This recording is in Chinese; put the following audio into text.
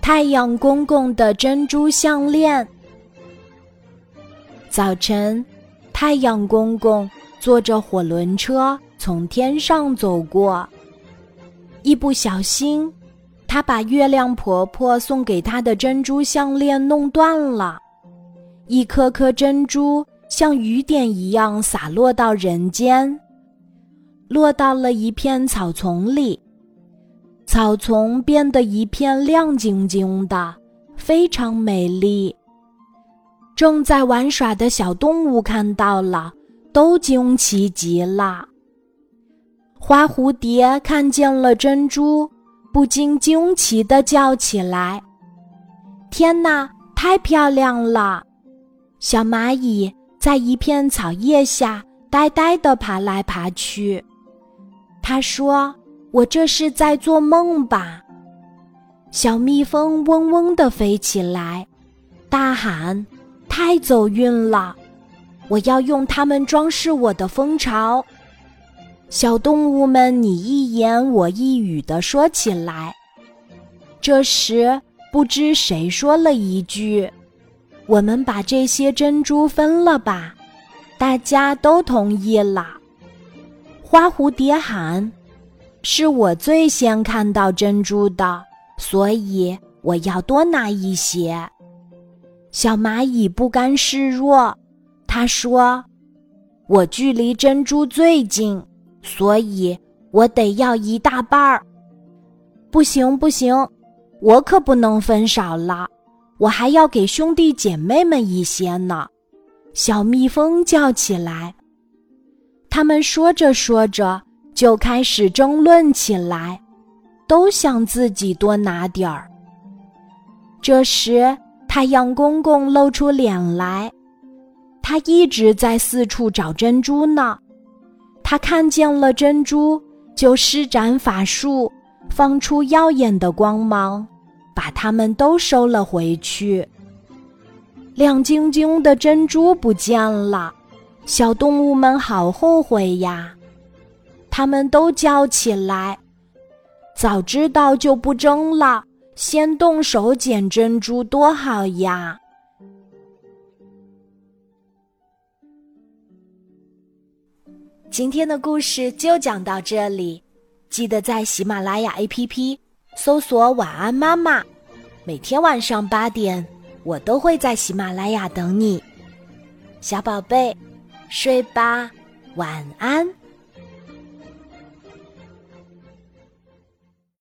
太阳公公的珍珠项链。早晨，太阳公公坐着火轮车从天上走过，一不小心，他把月亮婆婆送给他的珍珠项链弄断了，一颗颗珍珠像雨点一样洒落到人间，落到了一片草丛里。草丛变得一片亮晶晶的，非常美丽。正在玩耍的小动物看到了，都惊奇极了。花蝴蝶看见了珍珠，不禁惊奇的叫起来：“天哪，太漂亮了！”小蚂蚁在一片草叶下呆呆的爬来爬去，他说。我这是在做梦吧？小蜜蜂嗡嗡地飞起来，大喊：“太走运了！我要用它们装饰我的蜂巢。”小动物们你一言我一语地说起来。这时，不知谁说了一句：“我们把这些珍珠分了吧？”大家都同意了。花蝴蝶喊。是我最先看到珍珠的，所以我要多拿一些。小蚂蚁不甘示弱，他说：“我距离珍珠最近，所以我得要一大半儿。”不行不行，我可不能分少了，我还要给兄弟姐妹们一些呢。小蜜蜂叫起来。他们说着说着。就开始争论起来，都想自己多拿点儿。这时，太阳公公露出脸来，他一直在四处找珍珠呢。他看见了珍珠，就施展法术，放出耀眼的光芒，把它们都收了回去。亮晶晶的珍珠不见了，小动物们好后悔呀。他们都叫起来：“早知道就不争了，先动手捡珍珠多好呀！”今天的故事就讲到这里，记得在喜马拉雅 APP 搜索“晚安妈妈”，每天晚上八点，我都会在喜马拉雅等你，小宝贝，睡吧，晚安。